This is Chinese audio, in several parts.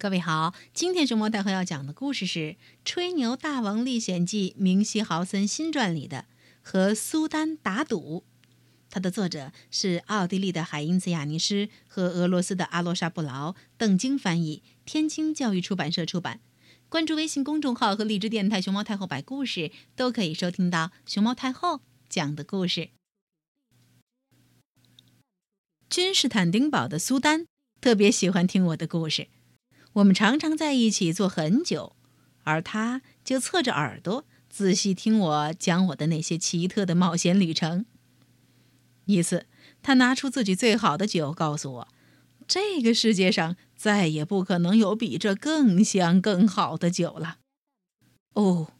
各位好，今天熊猫太后要讲的故事是《吹牛大王历险记》明希豪森新传里的《和苏丹打赌》。它的作者是奥地利的海因茨·雅尼施和俄罗斯的阿洛沙布劳，邓晶翻译，天津教育出版社出版。关注微信公众号和荔枝电台“熊猫太后摆故事”，都可以收听到熊猫太后讲的故事。君士坦丁堡的苏丹特别喜欢听我的故事。我们常常在一起坐很久，而他就侧着耳朵仔细听我讲我的那些奇特的冒险旅程。一次，他拿出自己最好的酒，告诉我：“这个世界上再也不可能有比这更香、更好的酒了。”哦，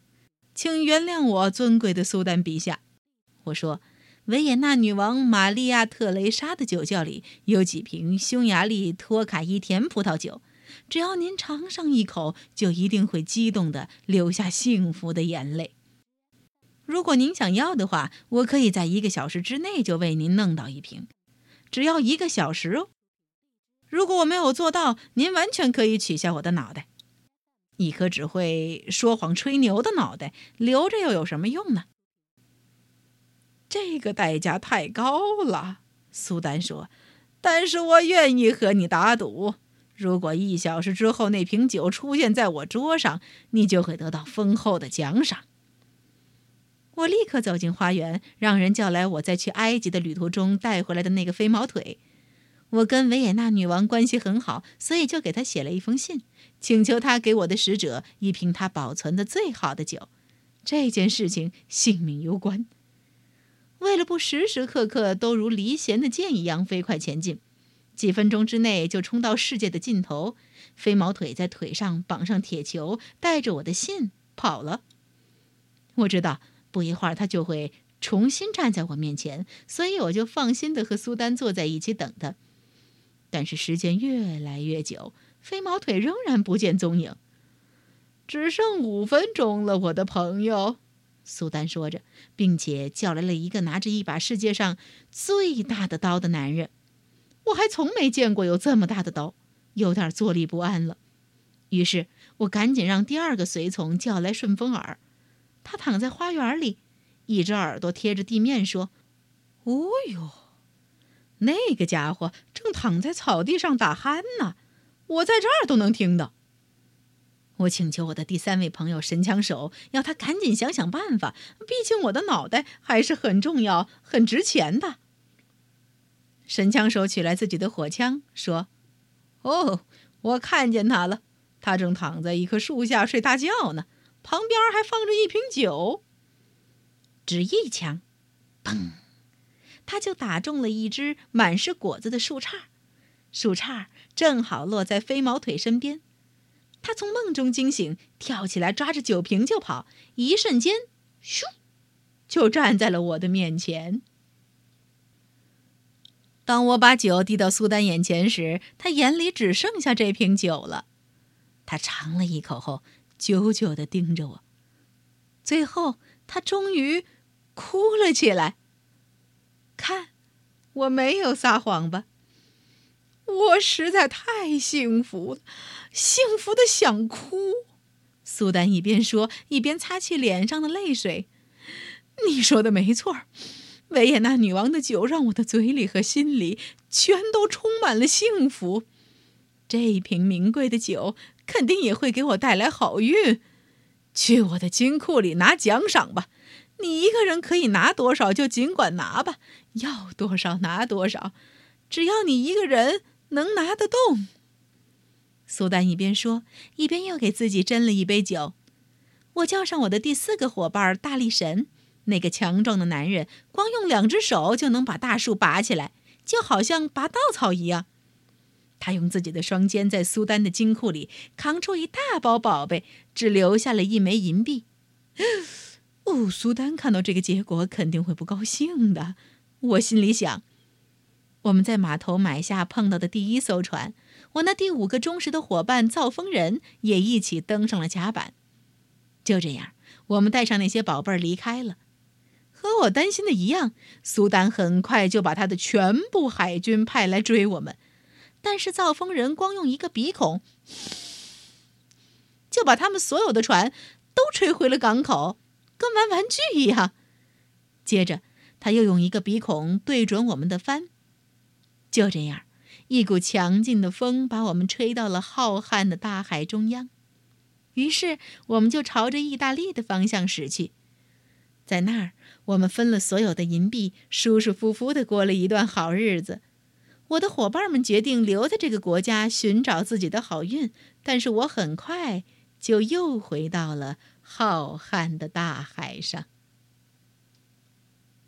请原谅我，尊贵的苏丹陛下，我说：“维也纳女王玛利亚·特蕾莎的酒窖里有几瓶匈牙利托卡伊甜葡萄酒。”只要您尝上一口，就一定会激动的流下幸福的眼泪。如果您想要的话，我可以在一个小时之内就为您弄到一瓶，只要一个小时哦。如果我没有做到，您完全可以取下我的脑袋。一颗只会说谎吹牛的脑袋，留着又有什么用呢？这个代价太高了，苏丹说。但是我愿意和你打赌。如果一小时之后那瓶酒出现在我桌上，你就会得到丰厚的奖赏。我立刻走进花园，让人叫来我在去埃及的旅途中带回来的那个飞毛腿。我跟维也纳女王关系很好，所以就给她写了一封信，请求她给我的使者一瓶她保存的最好的酒。这件事情性命攸关。为了不时时刻刻都如离弦的箭一样飞快前进。几分钟之内就冲到世界的尽头，飞毛腿在腿上绑上铁球，带着我的信跑了。我知道不一会儿他就会重新站在我面前，所以我就放心的和苏丹坐在一起等他。但是时间越来越久，飞毛腿仍然不见踪影。只剩五分钟了，我的朋友，苏丹说着，并且叫来了一个拿着一把世界上最大的刀的男人。我还从没见过有这么大的刀，有点坐立不安了。于是我赶紧让第二个随从叫来顺风耳。他躺在花园里，一只耳朵贴着地面，说：“哦哟，那个家伙正躺在草地上打鼾呢，我在这儿都能听到。”我请求我的第三位朋友神枪手，要他赶紧想想办法，毕竟我的脑袋还是很重要、很值钱的。神枪手取来自己的火枪，说：“哦，我看见他了，他正躺在一棵树下睡大觉呢，旁边还放着一瓶酒。”只一枪，砰，他就打中了一只满是果子的树杈，树杈正好落在飞毛腿身边。他从梦中惊醒，跳起来抓着酒瓶就跑，一瞬间，咻，就站在了我的面前。当我把酒递到苏丹眼前时，他眼里只剩下这瓶酒了。他尝了一口后，久久地盯着我。最后，他终于哭了起来。看，我没有撒谎吧？我实在太幸福了，幸福的想哭。苏丹一边说，一边擦去脸上的泪水。你说的没错。维也纳女王的酒让我的嘴里和心里全都充满了幸福。这一瓶名贵的酒肯定也会给我带来好运。去我的金库里拿奖赏吧！你一个人可以拿多少就尽管拿吧，要多少拿多少，只要你一个人能拿得动。苏丹一边说，一边又给自己斟了一杯酒。我叫上我的第四个伙伴大力神。那个强壮的男人光用两只手就能把大树拔起来，就好像拔稻草一样。他用自己的双肩在苏丹的金库里扛出一大包宝贝，只留下了一枚银币。哦，苏丹看到这个结果肯定会不高兴的。我心里想，我们在码头买下碰到的第一艘船，我那第五个忠实的伙伴造风人也一起登上了甲板。就这样，我们带上那些宝贝儿离开了。和我担心的一样，苏丹很快就把他的全部海军派来追我们。但是造风人光用一个鼻孔，就把他们所有的船都吹回了港口，跟玩玩具一样。接着，他又用一个鼻孔对准我们的帆。就这样，一股强劲的风把我们吹到了浩瀚的大海中央。于是，我们就朝着意大利的方向驶去。在那儿，我们分了所有的银币，舒舒服服地过了一段好日子。我的伙伴们决定留在这个国家寻找自己的好运，但是我很快就又回到了浩瀚的大海上。